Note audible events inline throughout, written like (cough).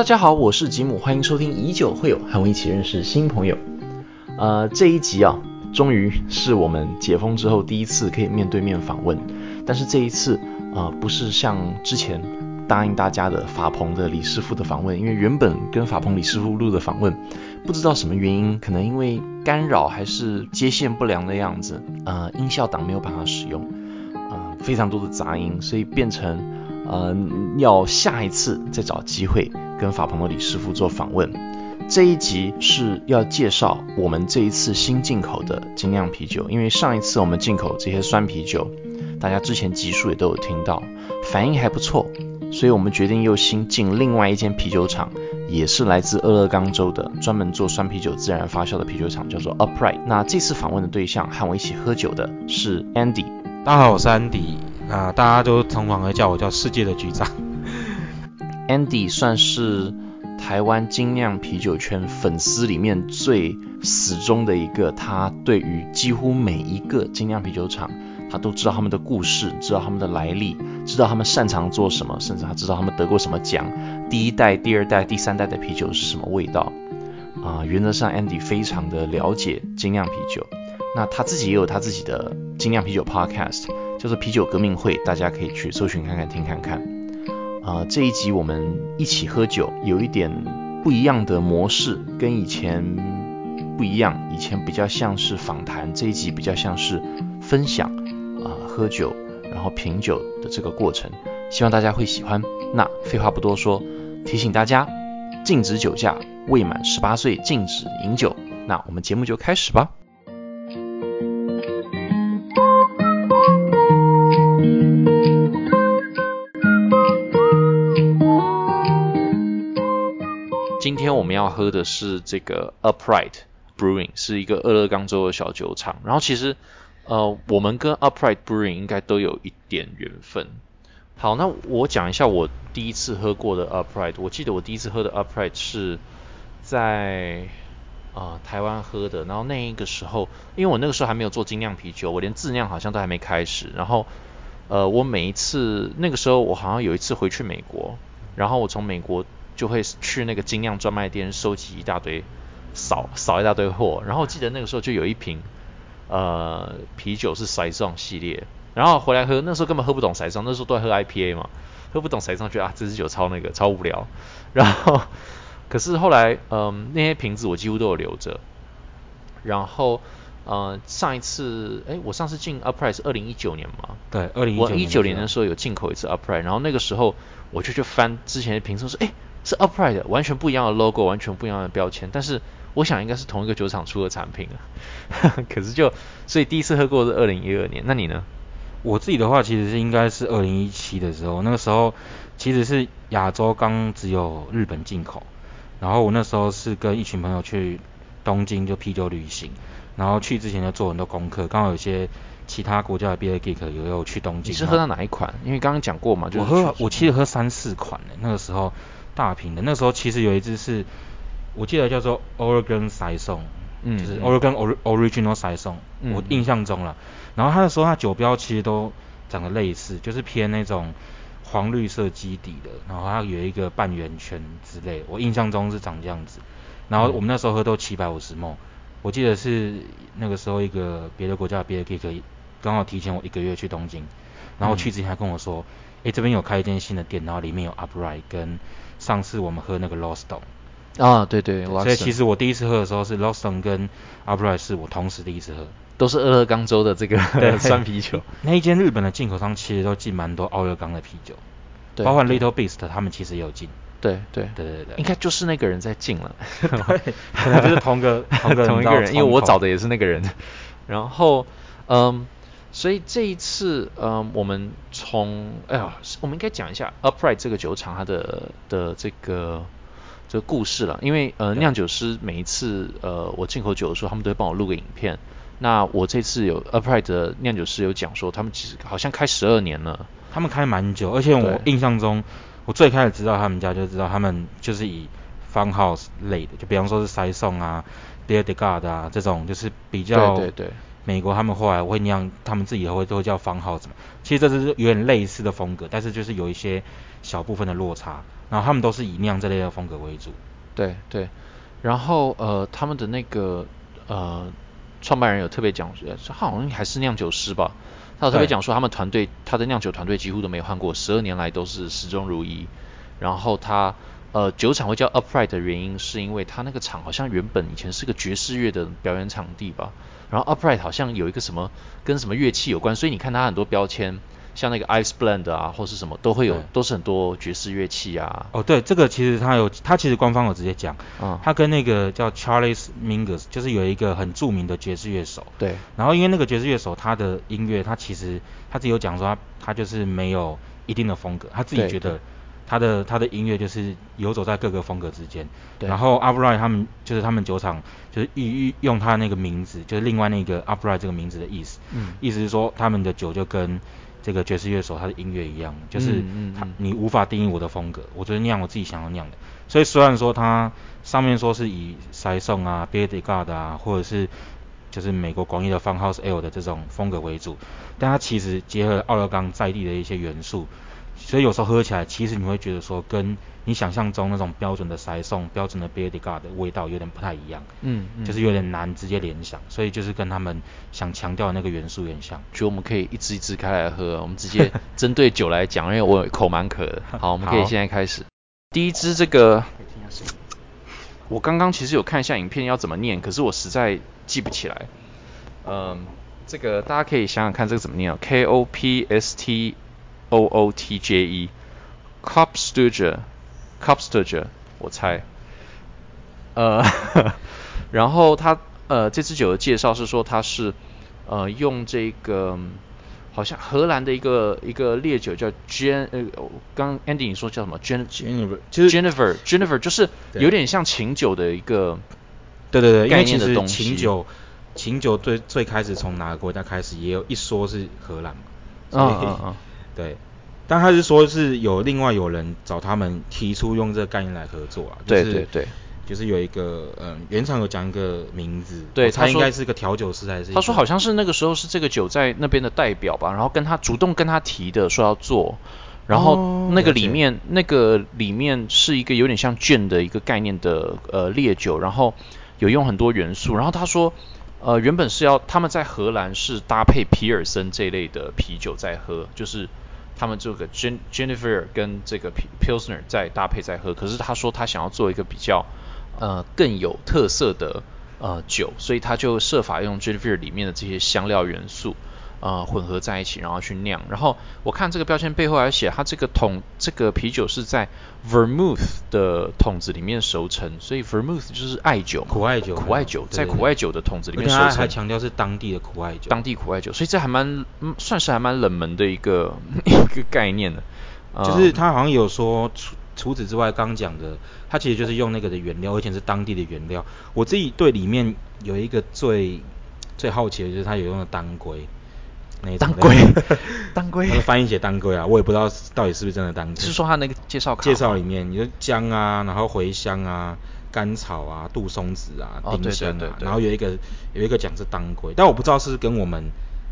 大家好，我是吉姆，欢迎收听以酒会友，和我一起认识新朋友。呃，这一集啊，终于是我们解封之后第一次可以面对面访问，但是这一次啊，不是像之前答应大家的法鹏的李师傅的访问，因为原本跟法鹏李师傅录的访问，不知道什么原因，可能因为干扰还是接线不良的样子，呃，音效档没有办法使用，呃，非常多的杂音，所以变成呃要下一次再找机会。跟法鹏的李师傅做访问，这一集是要介绍我们这一次新进口的精酿啤酒。因为上一次我们进口这些酸啤酒，大家之前集数也都有听到，反应还不错，所以我们决定又新进另外一间啤酒厂，也是来自俄勒冈州的，专门做酸啤酒自然发酵的啤酒厂，叫做 Upright。那这次访问的对象和我一起喝酒的是 Andy。大家好，我是 Andy，啊，大家都通常会叫我叫世界的局长。Andy 算是台湾精酿啤酒圈粉丝里面最死忠的一个，他对于几乎每一个精酿啤酒厂，他都知道他们的故事，知道他们的来历，知道他们擅长做什么，甚至他知道他们得过什么奖，第一代、第二代、第三代的啤酒是什么味道。啊，原则上 Andy 非常的了解精酿啤酒，那他自己也有他自己的精酿啤酒 Podcast，叫做啤酒革命会，大家可以去搜寻看看听看看。啊，这一集我们一起喝酒，有一点不一样的模式，跟以前不一样。以前比较像是访谈，这一集比较像是分享啊，喝酒然后品酒的这个过程，希望大家会喜欢。那废话不多说，提醒大家禁止酒驾，未满十八岁禁止饮酒。那我们节目就开始吧。天我们要喝的是这个 Upright Brewing，是一个俄勒冈州的小酒厂。然后其实，呃，我们跟 Upright Brewing 应该都有一点缘分。好，那我讲一下我第一次喝过的 Upright。我记得我第一次喝的 Upright 是在啊台湾喝的。然后那一个时候，因为我那个时候还没有做精酿啤酒，我连自酿好像都还没开始。然后，呃，我每一次那个时候，我好像有一次回去美国，然后我从美国。就会去那个精酿专卖店收集一大堆，扫扫一大堆货。然后记得那个时候就有一瓶，呃，啤酒是塞尚系列。然后回来喝，那时候根本喝不懂塞尚，那时候都在喝 IPA 嘛，喝不懂塞尚，觉得啊这支酒超那个超无聊。然后，可是后来，嗯，那些瓶子我几乎都有留着。然后，呃，上一次，哎，我上次进 Upright 是二零一九年嘛？对，二零一九年的时候有进口一次 Upright，然后那个时候我就去翻之前的瓶子，说，哎。是 Upright 完全不一样的 logo，完全不一样的标签，但是我想应该是同一个酒厂出的产品啊。(laughs) 可是就所以第一次喝过是二零一二年，那你呢？我自己的话其实是应该是二零一七的时候，那个时候其实是亚洲刚只有日本进口，然后我那时候是跟一群朋友去东京就啤酒旅行，然后去之前就做很多功课，刚好有些其他国家的 beer geek 有有去东京。你是喝到哪一款？因为刚刚讲过嘛，就我喝我其实喝三四款的，那个时候。大瓶的，那时候其实有一支是，我记得叫做 Oregon Saison，嗯，就是 Oregon Original Saison，我印象中了。然后他时候它酒标其实都长得类似，就是偏那种黄绿色基底的，然后它有一个半圆圈之类，我印象中是长这样子。然后我们那时候喝都七百五十 ml，我记得是那个时候一个别的国家的别的可以刚好提前我一个月去东京，然后去之前还跟我说，哎这边有开一间新的店，然后里面有 Upright 跟上次我们喝那个 Loston 啊，对对，所以其实我第一次喝的时候是 Loston 跟 Upright 是我同时第一次喝，都是俄勒冈州的这个 (laughs) 酸啤酒。那一间日本的进口商其实都进蛮多奥勒冈的啤酒，包括 Little Beast 他们其实也有进。对对。对对对，应该就是那个人在进了，对，可能就是同个 (laughs) 同个同一个人，因为我找的也是那个人。然后，嗯。所以这一次，呃，我们从，哎呀，我们应该讲一下 Upright 这个酒厂它的的这个这个故事了。因为呃，酿酒师每一次呃我进口酒的时候，他们都会帮我录个影片。那我这次有 Upright 的酿酒师有讲说，他们其实好像开十二年了。他们开蛮久，而且我印象中，我最开始知道他们家就知道他们就是以 Farmhouse 类的，就比方说是塞颂啊、Dear d e g a r d 啊这种，就是比较对对对。美国他们后来会酿，他们自己会都会叫方号什么。其实这是有点类似的风格，但是就是有一些小部分的落差。然后他们都是以酿这类的风格为主。对对，然后呃，他们的那个呃，创办人有特别讲，他好像还是酿酒师吧，他有特别讲说，他们团队他的酿酒团队几乎都没换过，十二年来都是始终如一。然后他呃，酒厂会叫 Upright 的原因，是因为它那个厂好像原本以前是个爵士乐的表演场地吧，然后 Upright 好像有一个什么跟什么乐器有关，所以你看它很多标签。像那个 Ice Blend 啊，或是什么都会有，都是很多爵士乐器啊。哦，对，这个其实它有，它其实官方有直接讲，嗯，它跟那个叫 Charles Mingus，就是有一个很著名的爵士乐手。对。然后因为那个爵士乐手他的音乐，他其实他自己有讲说他他就是没有一定的风格，他自己觉得他的他的音乐就是游走在各个风格之间。对。然后 Upright 他们就是他们酒厂就是用用他那个名字，就是另外那个 Upright 这个名字的意思。嗯。意思是说他们的酒就跟这个爵士乐手他的音乐一样，就是他你无法定义我的风格，我觉得酿我自己想要酿的。所以虽然说它上面说是以塞颂啊、b e a r d God 啊，或者是就是美国广义的 Fun House L 的这种风格为主，但它其实结合奥勒冈在地的一些元素。所以有时候喝起来，其实你会觉得说，跟你想象中那种标准的塞送、标准的 b e a r d 的味道有点不太一样，嗯，就是有点难直接联想。所以就是跟他们想强调的那个元素有点像。就我们可以一支一支开来喝，我们直接针对酒来讲，因为我口蛮渴的。(laughs) 好，我们可以现在开始。第一支这个，我刚刚其实有看一下影片要怎么念，可是我实在记不起来。嗯，这个大家可以想想看这个怎么念，K O P S T。O O T J E，Copstudger，Copstudger，我猜。呃，(laughs) 然后他呃这支酒的介绍是说它是呃用这个好像荷兰的一个一个烈酒叫 Jen，呃刚 Andy 你说叫什么 Jennifer，Jennifer，Jennifer 就是有点像琴酒的一个对对对，概念的东西。琴酒琴酒最最开始从哪个国家开始也有一说是荷兰嘛。嗯嗯嗯。对，但他是说是有另外有人找他们提出用这个概念来合作啊，对对对，就是有一个嗯原厂有讲一个名字，对他应该是个调酒师还是？他说好像是那个时候是这个酒在那边的代表吧，然后跟他主动跟他提的说要做，然后那个里面那个里面是一个有点像卷的一个概念的呃烈酒，然后有用很多元素，然后他说。呃，原本是要他们在荷兰是搭配皮尔森这类的啤酒在喝，就是他们这个 Jen Jennifer 跟这个 Pilsner 在搭配在喝。可是他说他想要做一个比较呃更有特色的呃酒，所以他就设法用 Jennifer 里面的这些香料元素。呃，混合在一起，然后去酿。然后我看这个标签背后还写，它这个桶，这个啤酒是在 Vermouth 的桶子里面熟成，所以 Vermouth 就是艾酒，苦艾酒，苦艾酒，在苦艾酒的桶子里面熟成。还强调是当地的苦艾酒，当地苦艾酒，所以这还蛮，算是还蛮冷门的一个 (laughs) 一个概念的。就是他好像有说，除除此之外，刚讲的，他其实就是用那个的原料，而且是当地的原料。我自己对里面有一个最最好奇的就是他有用的当归。(laughs) 当归，当归，那个翻译写当归啊，我也不知道到底是不是真的当归。是说他那个介绍介绍里面，你说姜啊，然后茴香啊，甘草啊，杜松子啊，丁香啊，然后有一个有一个讲是当归，但我不知道是跟我们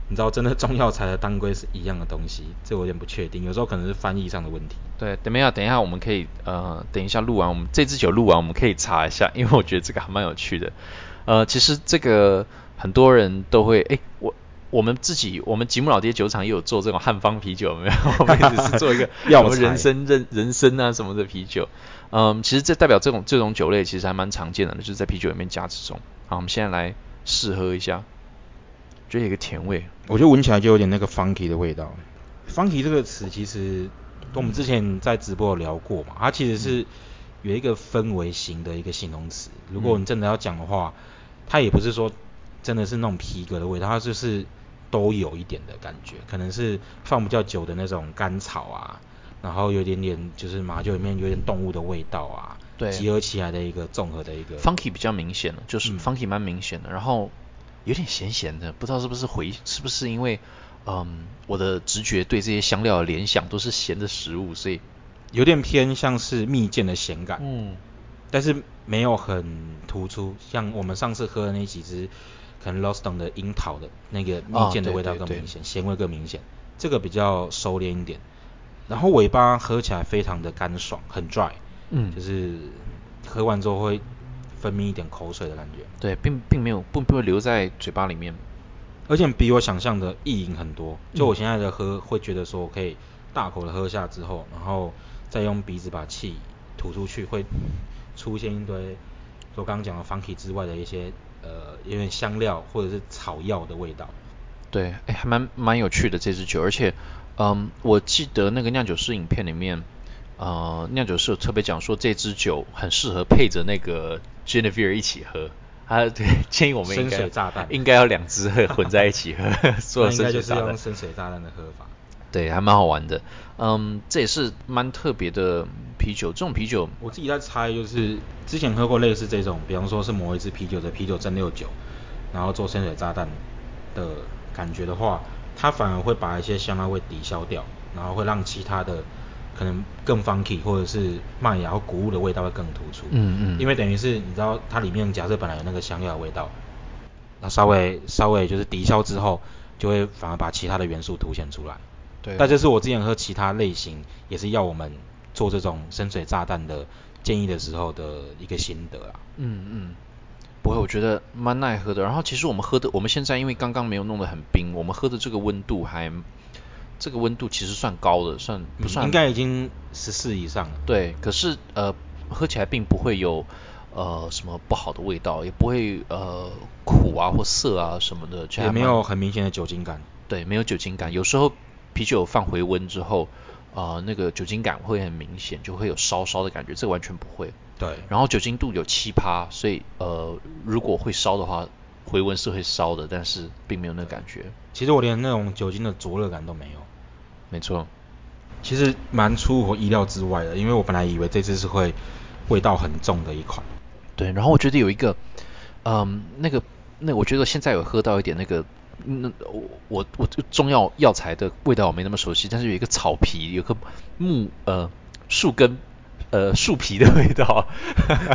你知道真的中药材的当归是一样的东西，这我有点不确定，有时候可能是翻译上的问题。对，等一下，等一下，我们可以呃，等一下录完我们这支酒录完，我们可以查一下，因为我觉得这个还蛮有趣的。呃，其实这个很多人都会，哎，我。我们自己，我们吉姆老爹酒厂也有做这种汉方啤酒，没有？(laughs) 我们只是做一个 (laughs) 什么人参、人人参啊什么的啤酒。嗯，其实这代表这种这种酒类其实还蛮常见的，就是在啤酒里面加这种。好，我们现在来试喝一下，就有一个甜味，我觉得闻起来就有点那个 funky 的味道。funky 这个词其实跟我们之前在直播有聊过嘛，它其实是有一个氛围型的一个形容词。如果你真的要讲的话，它也不是说真的是那种皮革的味道，它就是。都有一点的感觉，可能是放比较久的那种甘草啊，然后有点点就是马酒里面有点动物的味道啊，对，集合起来的一个综合的一个。Funky 比较明显的，就是 Funky 蛮明显的，然后有点咸咸的，不知道是不是回是不是因为嗯我的直觉对这些香料的联想都是咸的食物，所以有点偏向是蜜饯的咸感，嗯，但是没有很突出，像我们上次喝的那几支。可能 Lost on 的樱桃的那个蜜饯的味道更明显，咸味更明显。这个比较收敛一点。然后尾巴喝起来非常的干爽，很 dry，嗯，就是喝完之后会分泌一点口水的感觉。对，并并没有不不会留在嘴巴里面，而且比我想象的意淫很多。就我现在的喝会觉得说我可以大口的喝下之后，然后再用鼻子把气吐出去，会出现一堆我刚刚讲的 funky 之外的一些呃有点香料或者是草药的味道。对，哎，还蛮蛮有趣的这支酒，而且。嗯，我记得那个酿酒师影片里面，呃，酿酒师有特别讲说这支酒很适合配着那个 Genevieve 一起喝，他，对，建议我们应该应该要两支混在一起喝，(laughs) 做应该就是用深水炸弹的喝法，对，还蛮好玩的。嗯，这也是蛮特别的啤酒，这种啤酒我自己在猜，就是之前喝过类似这种，比方说是某一支啤酒的啤酒蒸馏酒，然后做深水炸弹的感觉的话。它反而会把一些香料味抵消掉，然后会让其他的可能更 funky 或者是麦芽或谷物的味道会更突出。嗯嗯。因为等于是你知道它里面假设本来有那个香料的味道，那稍微稍微就是抵消之后，就会反而把其他的元素凸显出来。对。但这是我之前喝其他类型也是要我们做这种深水炸弹的建议的时候的一个心得啊。嗯嗯。不会，我觉得蛮耐喝的。然后其实我们喝的，我们现在因为刚刚没有弄得很冰，我们喝的这个温度还，这个温度其实算高的，算不算？应该已经十四以上了。对，可是呃，喝起来并不会有呃什么不好的味道，也不会呃苦啊或涩啊什么的，也没有很明显的酒精感。对，没有酒精感。有时候啤酒放回温之后。啊，那个酒精感会很明显，就会有烧烧的感觉，这个完全不会。对。然后酒精度有七趴，所以呃，如果会烧的话，回温是会烧的，但是并没有那感觉。其实我连那种酒精的灼热感都没有。没错。其实蛮出乎我意料之外的，因为我本来以为这次是会味道很重的一款。对，然后我觉得有一个，嗯，那个，那我觉得现在有喝到一点那个。那我我我中药药材的味道我没那么熟悉，但是有一个草皮，有个木呃树根呃树皮的味道，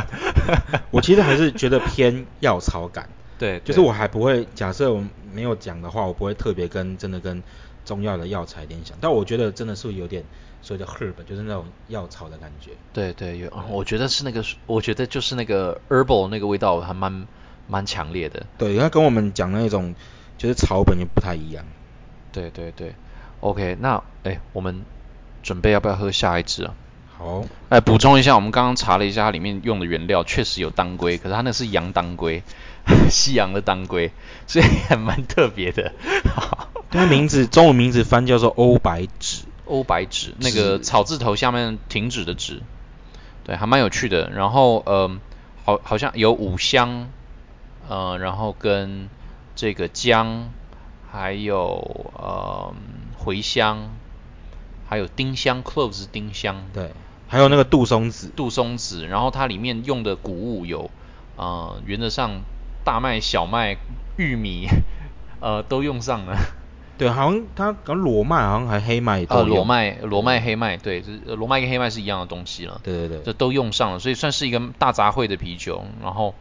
(laughs) 我其实还是觉得偏药草感。对，就是我还不会假设我没有讲的话，我不会特别跟真的跟中药的药材联想，但我觉得真的是有点所谓的 herb，就是那种药草的感觉。对对，有，我觉得是那个，我觉得就是那个 herbal 那个味道还蛮蛮强烈的。对，它跟我们讲那种。就是草本就不太一样，对对对，OK，那哎，我们准备要不要喝下一支啊？好，哎，补充一下，我们刚刚查了一下，它里面用的原料确实有当归，可是它那是洋当归，(laughs) 西洋的当归，所以还蛮特别的。(laughs) 它名字中文名字翻叫做欧白芷，欧白芷，那个草字头下面停止的止，对，还蛮有趣的。然后呃，好，好像有五香，呃，然后跟这个姜，还有呃茴香，还有丁香，cloves 丁香，对，还有那个杜松子，杜松子，然后它里面用的谷物有，呃，原则上大麦、小麦、玉米，(laughs) 呃，都用上了。(laughs) 对，好像它搞裸麦，好像还黑麦都呃，裸麦、裸麦、黑麦，对，就是裸麦跟黑麦是一样的东西了。对对对，这都用上了，所以算是一个大杂烩的啤酒，然后。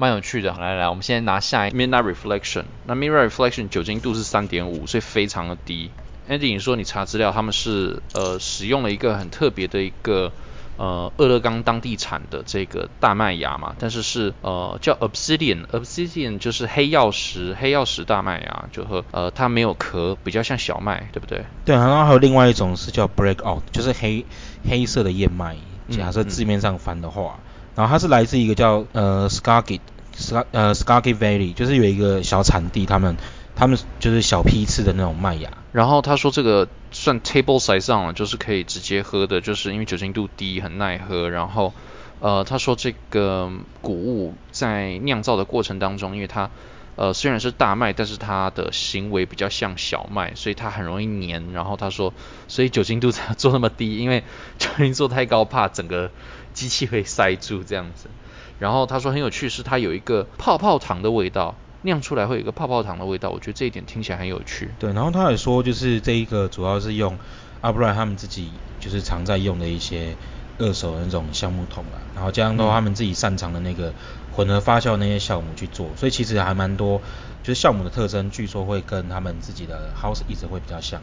蛮有趣的，来来，我们现在拿下一 Midnight Reflection。那 Midnight Reflection 酒精度是三点五，所以非常的低。Andy，你说你查资料，他们是呃使用了一个很特别的一个呃俄勒冈当地产的这个大麦芽嘛，但是是呃叫 Obsidian，Obsidian 就是黑曜石，黑曜石大麦芽，就和呃它没有壳，比较像小麦，对不对？对，然后还有另外一种是叫 Breakout，就是黑黑色的燕麦。假设字面上翻的话。然后它是来自一个叫呃 s c a r g i t s c 呃 s c a r g i t Valley，就是有一个小产地，他们他们就是小批次的那种麦芽。然后他说这个算 table size 上了，就是可以直接喝的，就是因为酒精度低，很耐喝。然后呃他说这个谷物在酿造的过程当中，因为它呃虽然是大麦，但是它的行为比较像小麦，所以它很容易黏。然后他说，所以酒精度才 (laughs) 做那么低，因为 (laughs) 酒精做太高，怕整个。机器会塞住这样子，然后他说很有趣，是它有一个泡泡糖的味道，酿出来会有一个泡泡糖的味道，我觉得这一点听起来很有趣。对，然后他也说就是这一个主要是用阿布莱他们自己就是常在用的一些二手的那种橡木桶啊，然后加上到他们自己擅长的那个混合发酵那些酵母去做，所以其实还蛮多，就是酵母的特征据说会跟他们自己的 house 一直会比较像。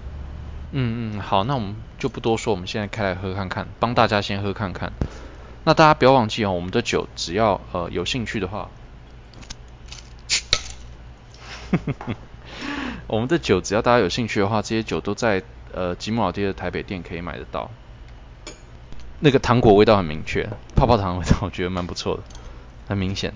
嗯嗯，好，那我们就不多说，我们现在开来喝看看，帮大家先喝看看。那大家不要忘记哦，我们的酒只要呃有兴趣的话，(laughs) 我们的酒只要大家有兴趣的话，这些酒都在呃吉姆老爹的台北店可以买得到。那个糖果味道很明确，泡泡糖味道我觉得蛮不错的，很明显。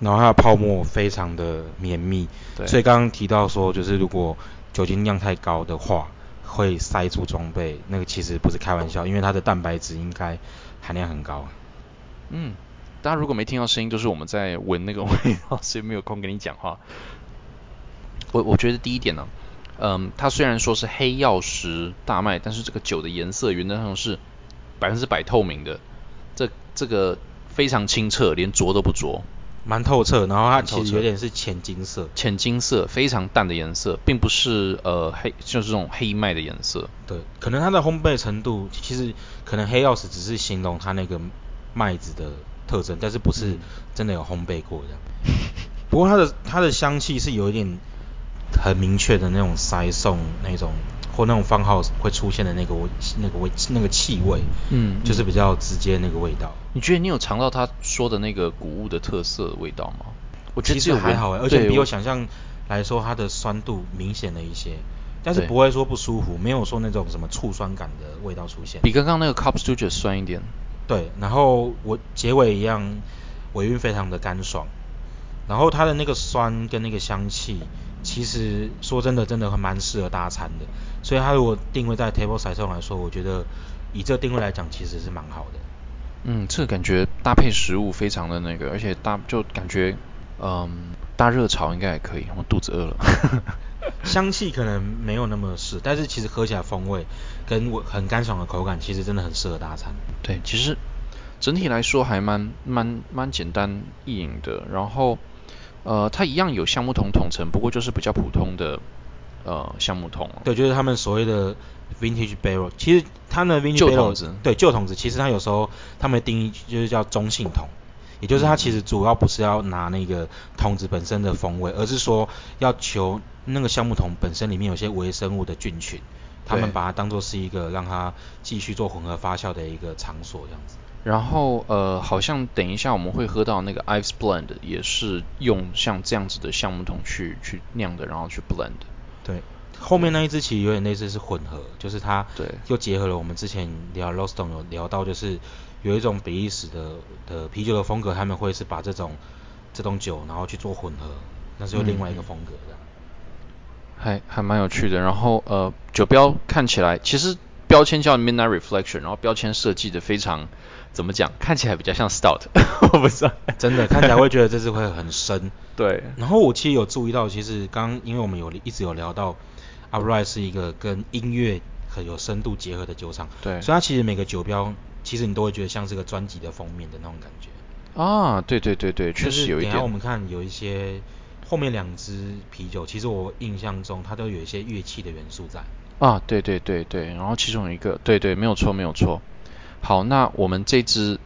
然后它的泡沫非常的绵密，对。所以刚刚提到说，就是如果酒精量太高的话，会塞住装备，那个其实不是开玩笑，因为它的蛋白质应该含量很高。嗯，大家如果没听到声音，就是我们在闻那个味道，所以没有空跟你讲话。我我觉得第一点呢，嗯，它虽然说是黑曜石大麦，但是这个酒的颜色原则上是百分之百透明的，这这个非常清澈，连浊都不浊。蛮透彻，然后它其实有点是浅金色，浅金色，非常淡的颜色，并不是呃黑，就是这种黑麦的颜色。对，可能它的烘焙程度，其实可能黑曜石只是形容它那个麦子的特征，但是不是真的有烘焙过的。不过它的它的香气是有一点很明确的那种塞送那种。或那种放号会出现的那个味、那个味、那个气味，嗯，就是比较直接那个味道。你觉得你有尝到他说的那个谷物的特色味道吗？我其实还好，而且比我想象来说，它的酸度明显了一些，但是不会说不舒服，没有说那种什么醋酸感的味道出现。比刚刚那个 Cup Studio 酸一点。对，然后我结尾一样，尾韵非常的干爽，然后它的那个酸跟那个香气。其实说真的，真的蛮适合大餐的。所以它如果定位在 table side 上来说，我觉得以这个定位来讲，其实是蛮好的。嗯，这个感觉搭配食物非常的那个，而且搭就感觉，嗯，搭热炒应该也可以。我肚子饿了。(laughs) (laughs) 香气可能没有那么适，但是其实喝起来风味跟我很干爽的口感，其实真的很适合大餐。对，其实整体来说还蛮蛮蛮简单易饮的。然后。呃，它一样有橡木桶桶层，不过就是比较普通的呃橡木桶。对，就是他们所谓的 vintage barrel。其实它的 vintage 旧桶子，对旧桶子，其实它有时候他们的定义就是叫中性桶，也就是它其实主要不是要拿那个桶子本身的风味，而是说要求那个橡木桶本身里面有些微生物的菌群，他们把它当做是一个让它继续做混合发酵的一个场所这样子。然后呃，好像等一下我们会喝到那个 Ice Blend，也是用像这样子的橡木桶去去酿的，然后去 blend。对，后面那一支其实有点类似是混合，就是它对又结合了我们之前聊 l o s t o n 有聊到，就是有一种比利时的的啤酒的风格，他们会是把这种这种酒然后去做混合，那是有另外一个风格的。还还蛮有趣的。然后呃，酒标看起来其实标签叫 Midnight Reflection，然后标签设计的非常。怎么讲？看起来比较像 stout，(laughs) 我不知道，真的看起来会觉得这支会很深。(laughs) 对。然后我其实有注意到，其实刚因为我们有一直有聊到 u p r i h t 是一个跟音乐很有深度结合的酒厂。对。所以它其实每个酒标，其实你都会觉得像是个专辑的封面的那种感觉。啊，对对对对，确实有一点。然后我们看有一些后面两支啤酒，其实我印象中它都有一些乐器的元素在。啊，对对对对，然后其中一个，对对，没有错没有错。好，那我们这支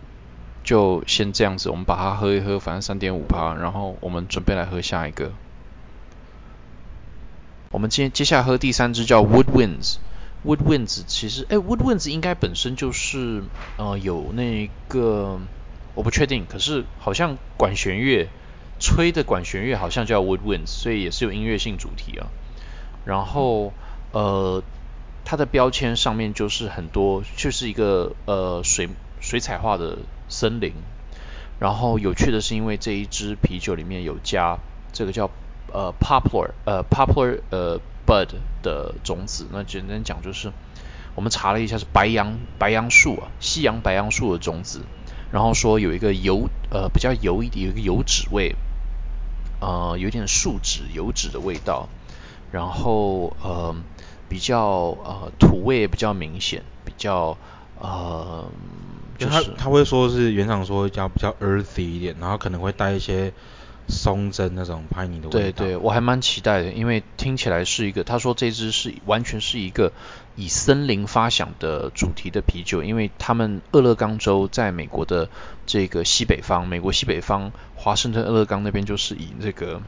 就先这样子，我们把它喝一喝，反正三点五趴，然后我们准备来喝下一个。我们接接下来喝第三支叫 Woodwinds。Woodwinds 其实，哎，Woodwinds 应该本身就是呃有那个我不确定，可是好像管弦乐吹的管弦乐好像叫 Woodwinds，所以也是有音乐性主题啊。然后呃。它的标签上面就是很多，就是一个呃水水彩画的森林。然后有趣的是，因为这一支啤酒里面有加这个叫呃 poplar 呃 poplar 呃 bud 的种子。那简单讲就是，我们查了一下是白杨白杨树啊，西洋白杨树的种子。然后说有一个油呃比较油一点，有一个油脂味，呃有点树脂油脂的味道。然后呃。比较呃土味也比较明显，比较呃就是他会说是原厂说要比较 earthy 一点，然后可能会带一些松针那种 piney 的味道。对对，我还蛮期待的，因为听起来是一个他说这支是完全是一个以森林发响的主题的啤酒，因为他们俄勒冈州在美国的这个西北方，美国西北方华盛顿俄勒冈那边就是以这个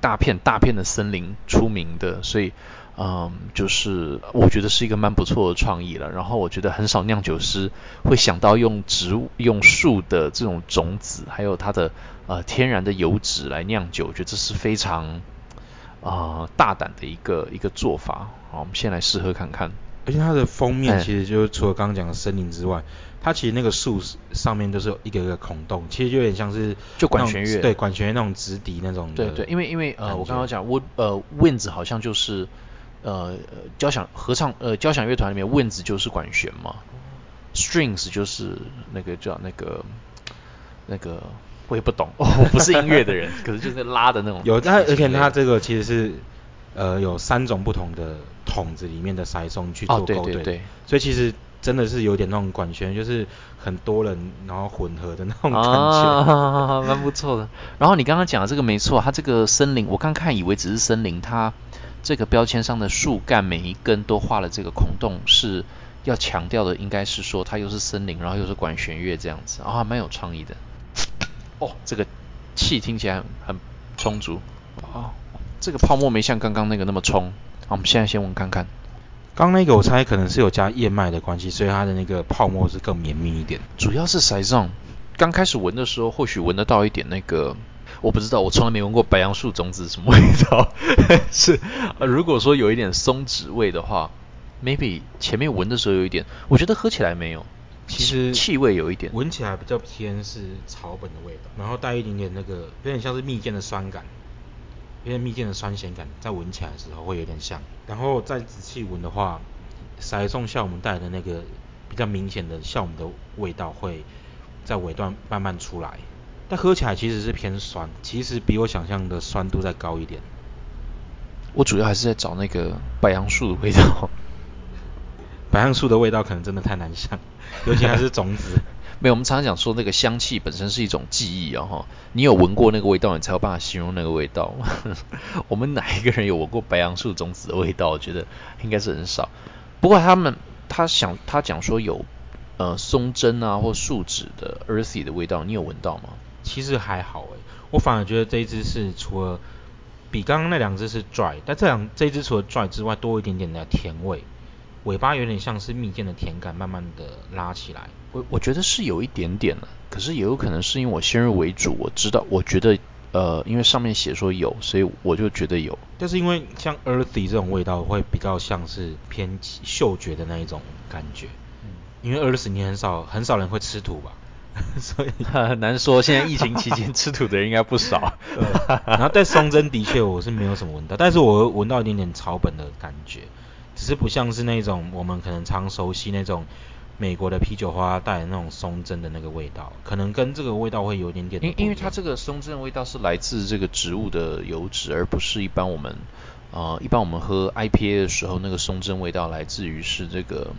大片大片的森林出名的，所以。嗯，就是我觉得是一个蛮不错的创意了。然后我觉得很少酿酒师会想到用植物、用树的这种种子，还有它的呃天然的油脂来酿酒，我觉得这是非常啊大胆的一个一个做法。好，我们先来试喝看看。而且它的封面其实就是除了刚刚讲的森林之外，它其实那个树上面都是一个一个孔洞，其实就有点像是就管弦乐，对管弦乐那种直笛那种。对对，因为因为呃我刚刚讲 wood 呃 winds 好像就是呃交响合唱呃交响乐团里面 winds 就是管弦嘛，strings 就是那个叫那个那个我也不懂，(laughs) 我不是音乐的人，可是就是拉的那种。有但而且它这个其实是呃有三种不同的。筒子里面的塞松去做勾兑，所以其实真的是有点那种管弦，就是很多人然后混合的那种感觉，蛮不错的。然后你刚刚讲的这个没错，它这个森林，我刚看以为只是森林，它这个标签上的树干每一根都画了这个孔洞，是要强调的，应该是说它又是森林，然后又是管弦乐这样子啊，蛮有创意的。(tsk) 哦，这个气听起来很充足哦，这个泡沫没像刚刚那个那么冲。好，我们现在先闻看看。刚那个我猜可能是有加燕麦的关系，所以它的那个泡沫是更绵密一点。主要是 Saison，刚开始闻的时候或许闻得到一点那个，我不知道，我从来没闻过白杨树种子什么味道。(laughs) 是，如果说有一点松脂味的话，maybe 前面闻的时候有一点，我觉得喝起来没有。其实气味有一点，闻起来比较偏是草本的味道，然后带一点点那个有点像是蜜饯的酸感。有点蜜饯的酸咸感在闻起来的时候会有点像，然后再仔细闻的话，塞送酵母带来的那个比较明显的酵母的味道会在尾段慢慢出来，但喝起来其实是偏酸，其实比我想象的酸度再高一点。我主要还是在找那个白杨树的味道，(laughs) 白杨树的味道可能真的太难想，尤其还是种子。(laughs) 没有，我们常常讲说那个香气本身是一种记忆啊哈，你有闻过那个味道，你才有办法形容那个味道。(laughs) 我们哪一个人有闻过白杨树种子的味道？我觉得应该是很少。不过他们他想他讲说有呃松针啊或树脂的 earthy 的味道，你有闻到吗？其实还好诶，我反而觉得这一只是除了比刚刚那两只是 dry，但这两这一只除了 dry 之外，多一点点的甜味。尾巴有点像是蜜饯的甜感，慢慢的拉起来。我我觉得是有一点点的，可是也有可能是因为我先入为主，我知道，我觉得，呃，因为上面写说有，所以我就觉得有。但是因为像 earthy 这种味道，会比较像是偏嗅觉的那一种感觉。嗯。因为 earthy 你很少很少人会吃土吧，(laughs) 所以 (laughs) 很难说。现在疫情期间吃土的人应该不少。(laughs) 然后但松针的确我是没有什么闻到，但是我闻到一点点草本的感觉。只是不像是那种我们可能常熟悉那种美国的啤酒花带的那种松针的那个味道，可能跟这个味道会有点点。因因为它这个松针的味道是来自这个植物的油脂，而不是一般我们呃一般我们喝 IPA 的时候那个松针味道来自于是这个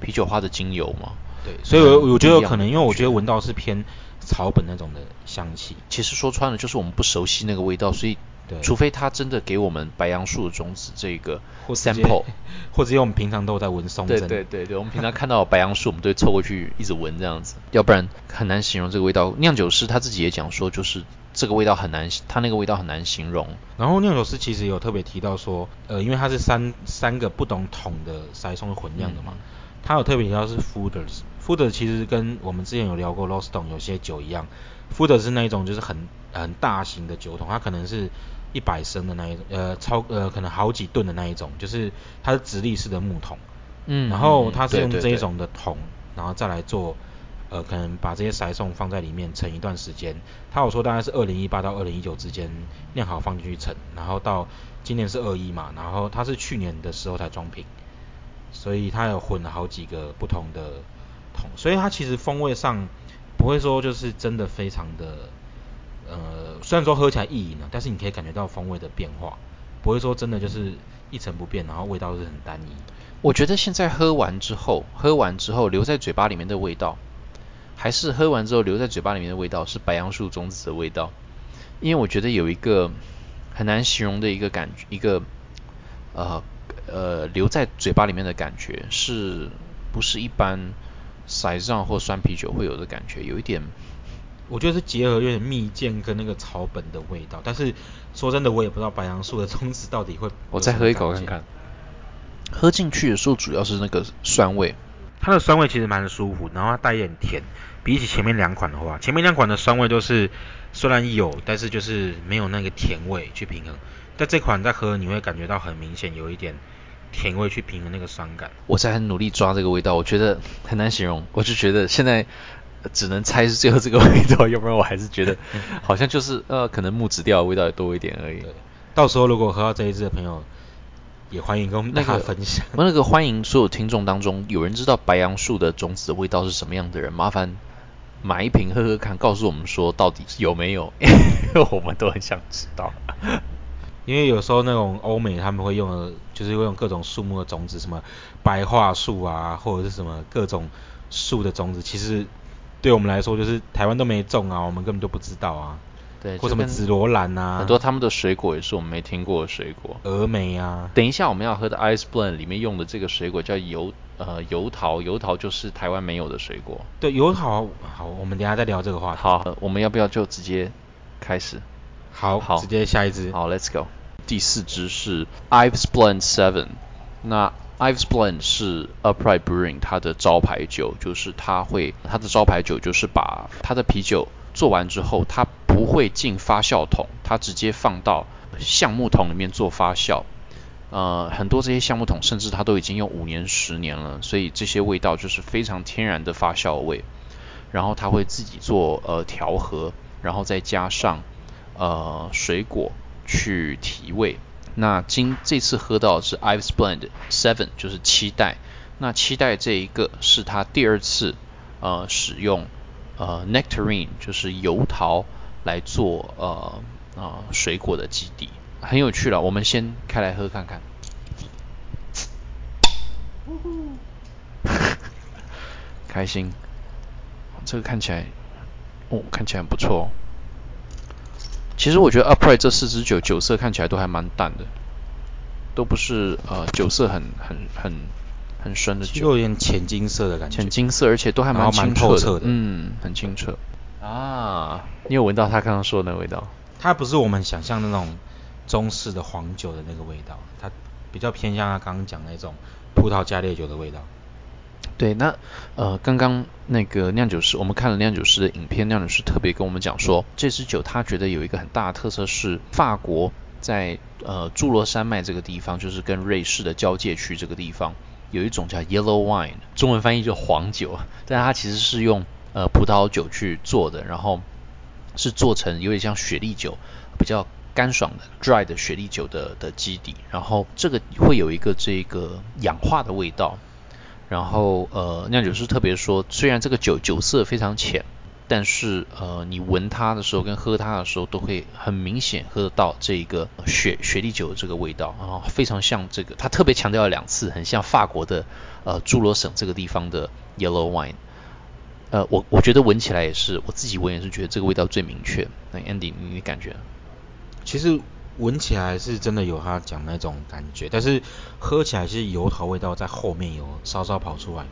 啤酒花的精油嘛。对，所以我我觉得有可能，因为我觉得闻到是偏草本那种的香气。其实说穿了就是我们不熟悉那个味道，所以。除非他真的给我们白杨树的种子这个 sample，(laughs) 或者因为我们平常都在闻松针。对对对对，我们平常看到白杨树，我们都会凑过去一直闻这样子，要不然很难形容这个味道。酿酒师他自己也讲说，就是这个味道很难，它那个味道很难形容。然后酿酒师其实有特别提到说，呃，因为它是三三个不同桶的塞松混酿的嘛，他有特别提到是 fooders，fooders 其实跟我们之前有聊过 Loston 有些酒一样，fooders 是那一种就是很很大型的酒桶，它可能是。一百升的那一种，呃，超呃可能好几吨的那一种，就是它是直立式的木桶，嗯，然后它是用这一种的桶，然后再来做，呃，可能把这些塞送放在里面盛一段时间。他有说大概是二零一八到二零一九之间酿好放进去盛，然后到今年是二一嘛，然后他是去年的时候才装瓶，所以他有混了好几个不同的所以它其实风味上不会说就是真的非常的。呃，虽然说喝起来易饮了，但是你可以感觉到风味的变化，不会说真的就是一成不变，然后味道是很单一。我觉得现在喝完之后，喝完之后留在嘴巴里面的味道，还是喝完之后留在嘴巴里面的味道是白杨树种子的味道，因为我觉得有一个很难形容的一个感觉，一个呃呃留在嘴巴里面的感觉，是不是一般塞上或酸啤酒会有的感觉？有一点。我觉得是结合有点蜜饯跟那个草本的味道，但是说真的，我也不知道白杨树的种子到底会。(laughs) 我再喝一口看看。喝进去的时候主要是那个酸味，它的酸味其实蛮舒服，然后它带一点甜。比起前面两款的话，前面两款的酸味都是虽然有，但是就是没有那个甜味去平衡。但这款在喝你会感觉到很明显有一点甜味去平衡那个酸感。我在很努力抓这个味道，我觉得很难形容。我就觉得现在只能猜是最后这个味道，要不然我还是觉得好像 (laughs) 就是呃可能木质调的味道也多一点而已。到时候如果喝到这一支的朋友。也欢迎跟我们大家分享。我那个欢迎所有听众当中，有人知道白杨树的种子的味道是什么样的人，麻烦买一瓶喝喝看，告诉我们说到底有没有，我们都很想知道。因为有时候那种欧美他们会用的，就是会用各种树木的种子，什么白桦树啊，或者是什么各种树的种子，其实对我们来说就是台湾都没种啊，我们根本就不知道啊。对，或什么紫罗兰啊，很多他们的水果也是我们没听过的水果，峨眉啊。等一下我们要喝的 Ice Blend 里面用的这个水果叫油呃油桃，油桃就是台湾没有的水果。对，油桃好，我们等下再聊这个话题。好，我们要不要就直接开始？好，好，直接下一支。好，Let's go。第四支是 Ives Blend Seven。那 Ives Blend 是 Upright Brewing 它的招牌酒，就是它会它的招牌酒就是把它的啤酒做完之后，它不会进发酵桶，它直接放到橡木桶里面做发酵。呃，很多这些橡木桶甚至它都已经用五年、十年了，所以这些味道就是非常天然的发酵味。然后它会自己做呃调和，然后再加上呃水果去提味。那今这次喝到是 Ives Blend Seven，就是七代。那七代这一个是他第二次呃使用呃 Nectarine，就是油桃。来做呃啊水果的基底，很有趣了。我们先开来喝看看。(laughs) 开心，这个看起来，哦，看起来很不错。其实我觉得 Upright 这四支酒酒色看起来都还蛮淡的，都不是呃酒色很很很很深的酒，有点浅金色的感觉，浅金色，而且都还蛮清澈的，嗯，很清澈。啊，你有闻到他刚刚说的那味道？它不是我们想象的那种中式的黄酒的那个味道，它比较偏向他刚刚讲那种葡萄加烈酒的味道。对，那呃，刚刚那个酿酒师，我们看了酿酒师的影片，酿酒师特别跟我们讲说，这支酒他觉得有一个很大的特色是，法国在呃侏罗山脉这个地方，就是跟瑞士的交界区这个地方，有一种叫 yellow wine，中文翻译就黄酒，但它其实是用。呃，葡萄酒去做的，然后是做成有点像雪莉酒，比较干爽的 dry 的雪莉酒的的基底，然后这个会有一个这个氧化的味道，然后呃酿酒师特别说，虽然这个酒酒色非常浅，但是呃你闻它的时候跟喝它的时候都会很明显喝得到这个雪雪莉酒的这个味道，然后非常像这个，他特别强调了两次，很像法国的呃侏罗省这个地方的 yellow wine。呃，我我觉得闻起来也是，我自己闻也是觉得这个味道最明确。那 Andy，你感觉？其实闻起来是真的有他讲那种感觉，但是喝起来是油桃味道在后面有稍稍跑出来。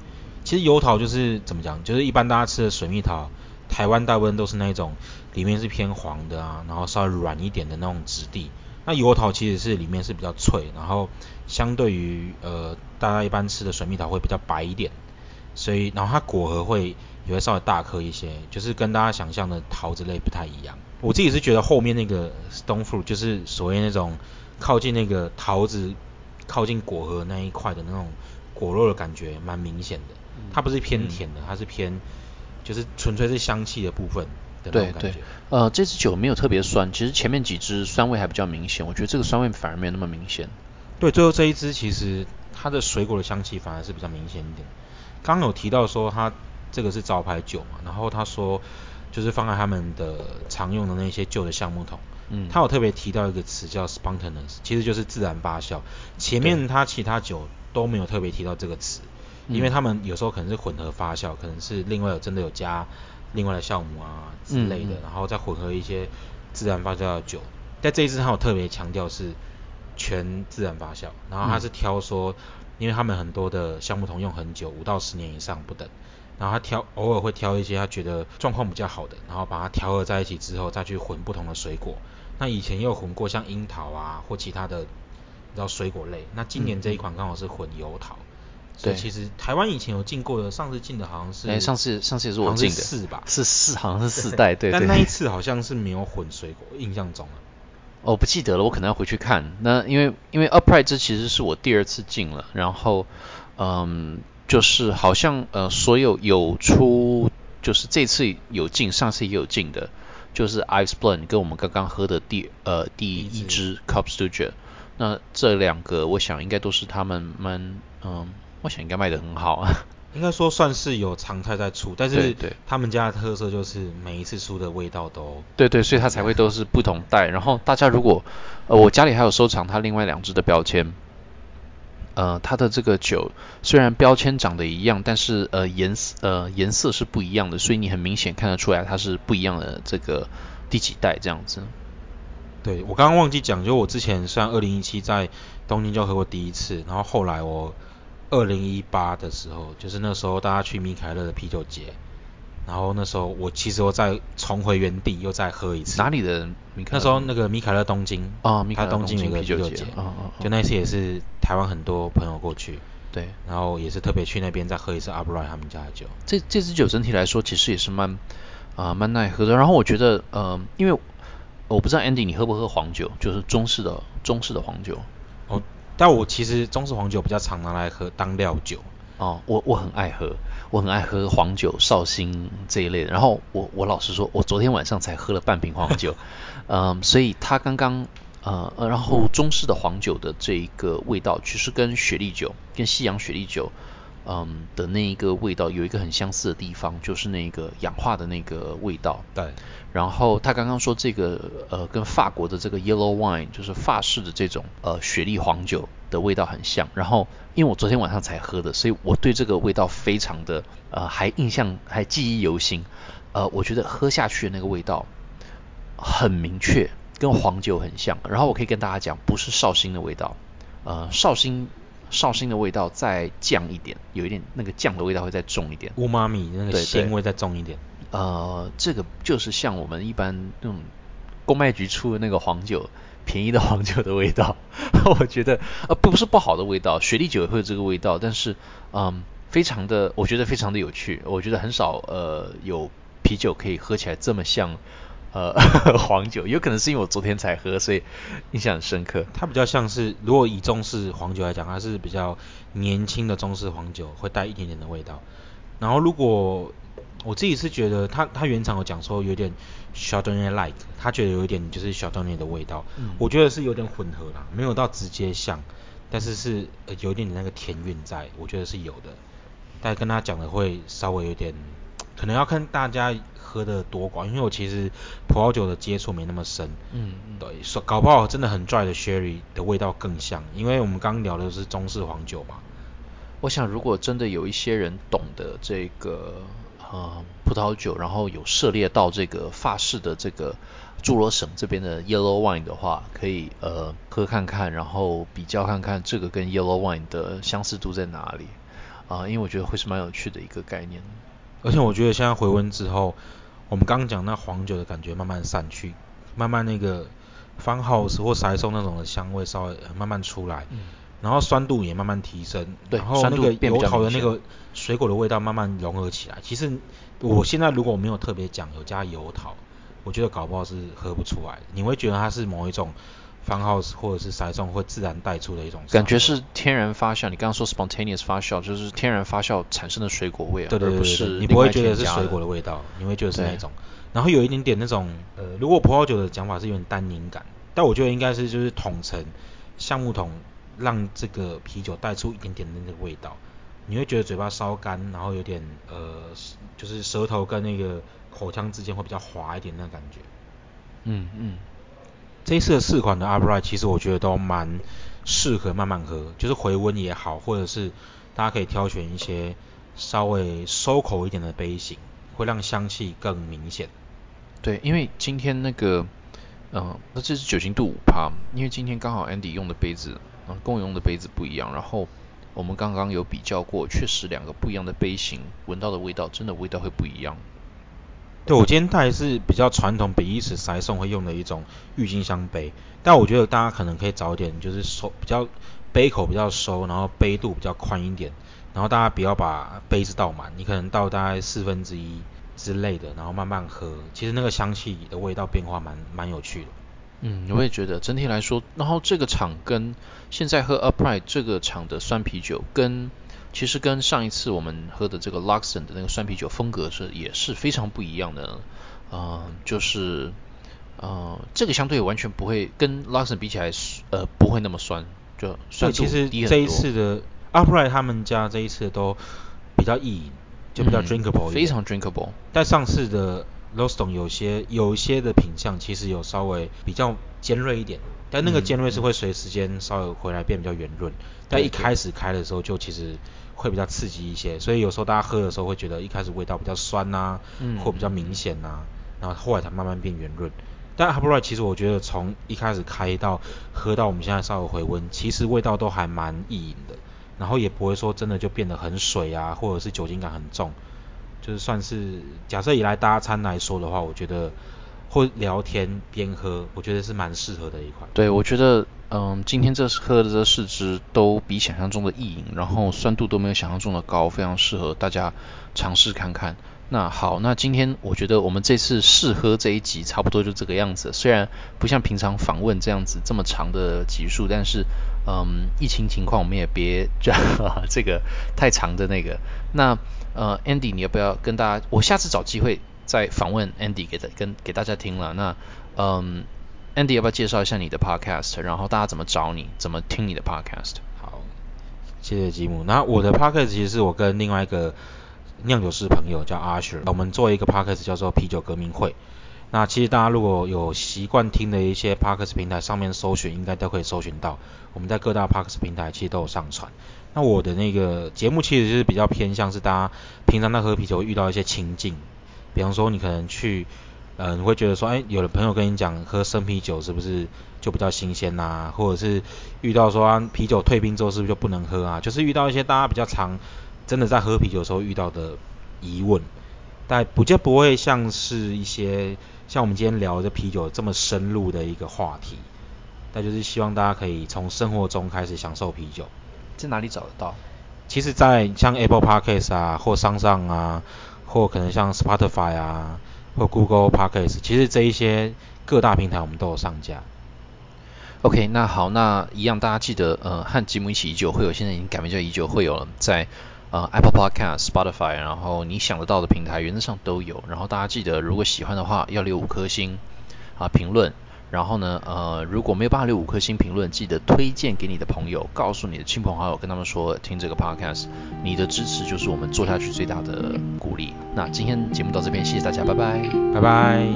其实油桃就是怎么讲，就是一般大家吃的水蜜桃，台湾大部分都是那种里面是偏黄的啊，然后稍微软一点的那种质地。那油桃其实是里面是比较脆，然后相对于呃大家一般吃的水蜜桃会比较白一点。所以，然后它果核会也会稍微大颗一些，就是跟大家想象的桃子类不太一样。我自己是觉得后面那个 stone fruit 就是所谓那种靠近那个桃子靠近果核那一块的那种果肉的感觉，蛮明显的。它不是偏甜的，它是偏就是纯粹是香气的部分的那种感觉。对对。呃，这支酒没有特别酸，其实前面几支酸味还比较明显，我觉得这个酸味反而没有那么明显。对，最后这一支其实它的水果的香气反而是比较明显一点。刚有提到说它这个是招牌酒嘛，然后他说就是放在他们的常用的那些旧的橡木桶，嗯，他有特别提到一个词叫 spontaneous，其实就是自然发酵。前面他其他酒都没有特别提到这个词，因为他们有时候可能是混合发酵，可能是另外有真的有加另外的酵母啊之类的，然后再混合一些自然发酵的酒。在这一次他有特别强调是全自然发酵，然后他是挑说。因为他们很多的橡木桶用很久，五到十年以上不等，然后他挑偶尔会挑一些他觉得状况比较好的，然后把它调和在一起之后再去混不同的水果。那以前又混过像樱桃啊或其他的你知道水果类。那今年这一款刚好是混油桃。对，其实台湾以前有进过的，上次进的好像是，哎，上次上次也是我进的，四吧，是四，好像是四代，对对。但那一次好像是没有混水果，印象中啊，我不记得了，我可能要回去看。那因为因为 Upright 这其实是我第二次进了，然后嗯，就是好像呃所有有出，就是这次有进，上次也有进的，就是 Ice Blend 跟我们刚刚喝的第呃第一支 Cup Studio，那这两个我想应该都是他们们嗯。我想应该卖的很好啊，应该说算是有常态在出，但是他们家的特色就是每一次出的味道都对对，所以它才会都是不同代。然后大家如果呃我家里还有收藏它另外两只的标签，呃它的这个酒虽然标签长得一样，但是呃颜色呃颜色是不一样的，所以你很明显看得出来它是不一样的这个第几代这样子。对我刚刚忘记讲，就我之前虽然二零一七在东京就喝过第一次，然后后来我。二零一八的时候，就是那时候大家去米凯勒的啤酒节，然后那时候我其实我再重回原地，又再喝一次。哪里的？那时候那个米凯勒东京啊，米凯勒东京有个啤酒节，就那次也是台湾很多朋友过去，对，然后也是特别去那边再喝一次阿布莱他们家的酒。这这支酒整体来说其实也是蛮啊蛮耐喝的。然后我觉得呃，因为我不知道 Andy 你喝不喝黄酒，就是中式的中式的黄酒。哦。但我其实中式黄酒比较常拿来喝当料酒哦，我我很爱喝，我很爱喝黄酒、绍兴这一类的。然后我我老实说，我昨天晚上才喝了半瓶黄酒，嗯，所以它刚刚呃，然后中式的黄酒的这一个味道，其实跟雪莉酒、跟西洋雪莉酒。嗯的那一个味道有一个很相似的地方，就是那个氧化的那个味道。对。然后他刚刚说这个呃跟法国的这个 yellow wine，就是法式的这种呃雪莉黄酒的味道很像。然后因为我昨天晚上才喝的，所以我对这个味道非常的呃还印象还记忆犹新。呃，我觉得喝下去的那个味道很明确，跟黄酒很像。然后我可以跟大家讲，不是绍兴的味道。呃，绍兴。绍兴的味道再降一点，有一点那个酱的味道会再重一点，乌妈米那个鲜味再重一点。呃，这个就是像我们一般那种公卖局出的那个黄酒，便宜的黄酒的味道。(laughs) 我觉得呃不是不好的味道，雪莉酒也会有这个味道，但是嗯非常的，我觉得非常的有趣。我觉得很少呃有啤酒可以喝起来这么像。呃，(laughs) 黄酒有可能是因为我昨天才喝，所以印象很深刻。它比较像是，如果以中式黄酒来讲，它是比较年轻的中式黄酒，会带一点点的味道。然后如果我自己是觉得，它它原厂有讲说有点 s h a r d o n n a y like，他觉得有一点就是 s h a r d o n n a y 的味道。嗯。我觉得是有点混合啦，没有到直接像，但是是有一点点那个甜韵在，我觉得是有的。但跟他讲的会稍微有点，可能要看大家。喝的多寡，因为我其实葡萄酒的接触没那么深，嗯，对，说搞不好真的很 dry 的 sherry 的味道更像，因为我们刚聊的是中式黄酒嘛。我想如果真的有一些人懂得这个呃葡萄酒，然后有涉猎到这个法式的这个诸罗省这边的 yellow wine 的话，可以呃喝看看，然后比较看看这个跟 yellow wine 的相似度在哪里啊，因为我觉得会是蛮有趣的一个概念。而且我觉得现在回温之后。我们刚刚讲那黄酒的感觉慢慢散去，慢慢那个 Farmhouse 或塞松那种的香味稍微慢慢出来，然后酸度也慢慢提升，然后那个油桃的那个水果的味道慢慢融合起来。其实我现在如果没有特别讲有加油桃，我觉得搞不好是喝不出来，你会觉得它是某一种。方 house 或者是塞中会自然带出的一种感觉是天然发酵。你刚刚说 spontaneous 发酵就是天然发酵产生的水果味，对对对对，你不会觉得是水果的味道，你会觉得是那种。然后有一点点那种，呃，如果葡萄酒的讲法是有点单宁感，但我觉得应该是就是统称橡木桶让这个啤酒带出一点点的那个味道，你会觉得嘴巴稍干，然后有点呃，就是舌头跟那个口腔之间会比较滑一点那感觉。嗯嗯。这一次的四款的 Upright 其实我觉得都蛮适合慢慢喝，就是回温也好，或者是大家可以挑选一些稍微收口一点的杯型，会让香气更明显。对，因为今天那个，嗯，那这是酒精度五帕，因为今天刚好 Andy 用的杯子，嗯，跟我用的杯子不一样，然后我们刚刚有比较过，确实两个不一样的杯型，闻到的味道真的味道会不一样。对我今天带是比较传统比利时塞送会用的一种郁金香杯，但我觉得大家可能可以找点就是收比较杯口比较收，然后杯度比较宽一点，然后大家不要把杯子倒满，你可能倒大概四分之一之类的，然后慢慢喝，其实那个香气的味道变化蛮蛮有趣的。嗯，我也觉得整体来说，然后这个厂跟现在喝 Upright 这个厂的酸啤酒跟其实跟上一次我们喝的这个 Luxon 的那个酸啤酒风格是也是非常不一样的，呃，就是呃这个相对完全不会跟 Luxon 比起来，呃不会那么酸，就酸度低很多。其实这一次的 Upright 他们家这一次都比较易饮，就比较 drinkable，非常 drinkable。但上次的 l o s t o n 有些有一些的品相其实有稍微比较尖锐一点，但那个尖锐是会随时间稍微回来变比较圆润。但一开始开的时候就其实会比较刺激一些，所以有时候大家喝的时候会觉得一开始味道比较酸呐，或比较明显呐，然后后来才慢慢变圆润。但 h a r b r i 其实我觉得从一开始开到喝到我们现在稍微回温，其实味道都还蛮易饮的，然后也不会说真的就变得很水啊，或者是酒精感很重，就是算是假设以来搭餐来说的话，我觉得。或聊天边喝，我觉得是蛮适合的一款。对，我觉得，嗯，今天这喝的这四支都比想象中的易饮，然后酸度都没有想象中的高，非常适合大家尝试看看。那好，那今天我觉得我们这次试喝这一集差不多就这个样子，虽然不像平常访问这样子这么长的集数，但是，嗯，疫情情况我们也别这 (laughs) 这个太长的那个。那，呃，Andy，你要不要跟大家？我下次找机会。再访问 Andy 给他跟给大家听了，那嗯，Andy 要不要介绍一下你的 Podcast？然后大家怎么找你，怎么听你的 Podcast？好，谢谢吉姆。那我的 Podcast 其实是我跟另外一个酿酒师朋友叫 Archer，我们做一个 Podcast 叫做啤酒革命会。那其实大家如果有习惯听的一些 Podcast 平台上面搜寻，应该都可以搜寻到。我们在各大 Podcast 平台其实都有上传。那我的那个节目其实就是比较偏向是大家平常在喝啤酒遇到一些情境。比方说，你可能去，呃，你会觉得说，哎，有的朋友跟你讲喝生啤酒是不是就比较新鲜呐？或者是遇到说啤酒退冰之后是不是就不能喝啊？就是遇到一些大家比较常真的在喝啤酒的时候遇到的疑问，但不就不会像是一些像我们今天聊的啤酒这么深入的一个话题。那就是希望大家可以从生活中开始享受啤酒。在哪里找得到？其实，在像 Apple Podcast 啊，或商上啊。或可能像 Spotify 啊，或 Google Podcast，其实这一些各大平台我们都有上架。OK，那好，那一样大家记得，呃，和吉姆一起已久会友，现在已经改名叫已久会友了，在呃 Apple Podcast、Spotify，然后你想得到的平台原则上都有。然后大家记得，如果喜欢的话，要留五颗星啊评论。然后呢呃如果没有办法留五颗星评论记得推荐给你的朋友告诉你的亲朋好友跟他们说听这个 podcast 你的支持就是我们做下去最大的鼓励。那今天节目到这边谢谢大家拜拜。拜拜。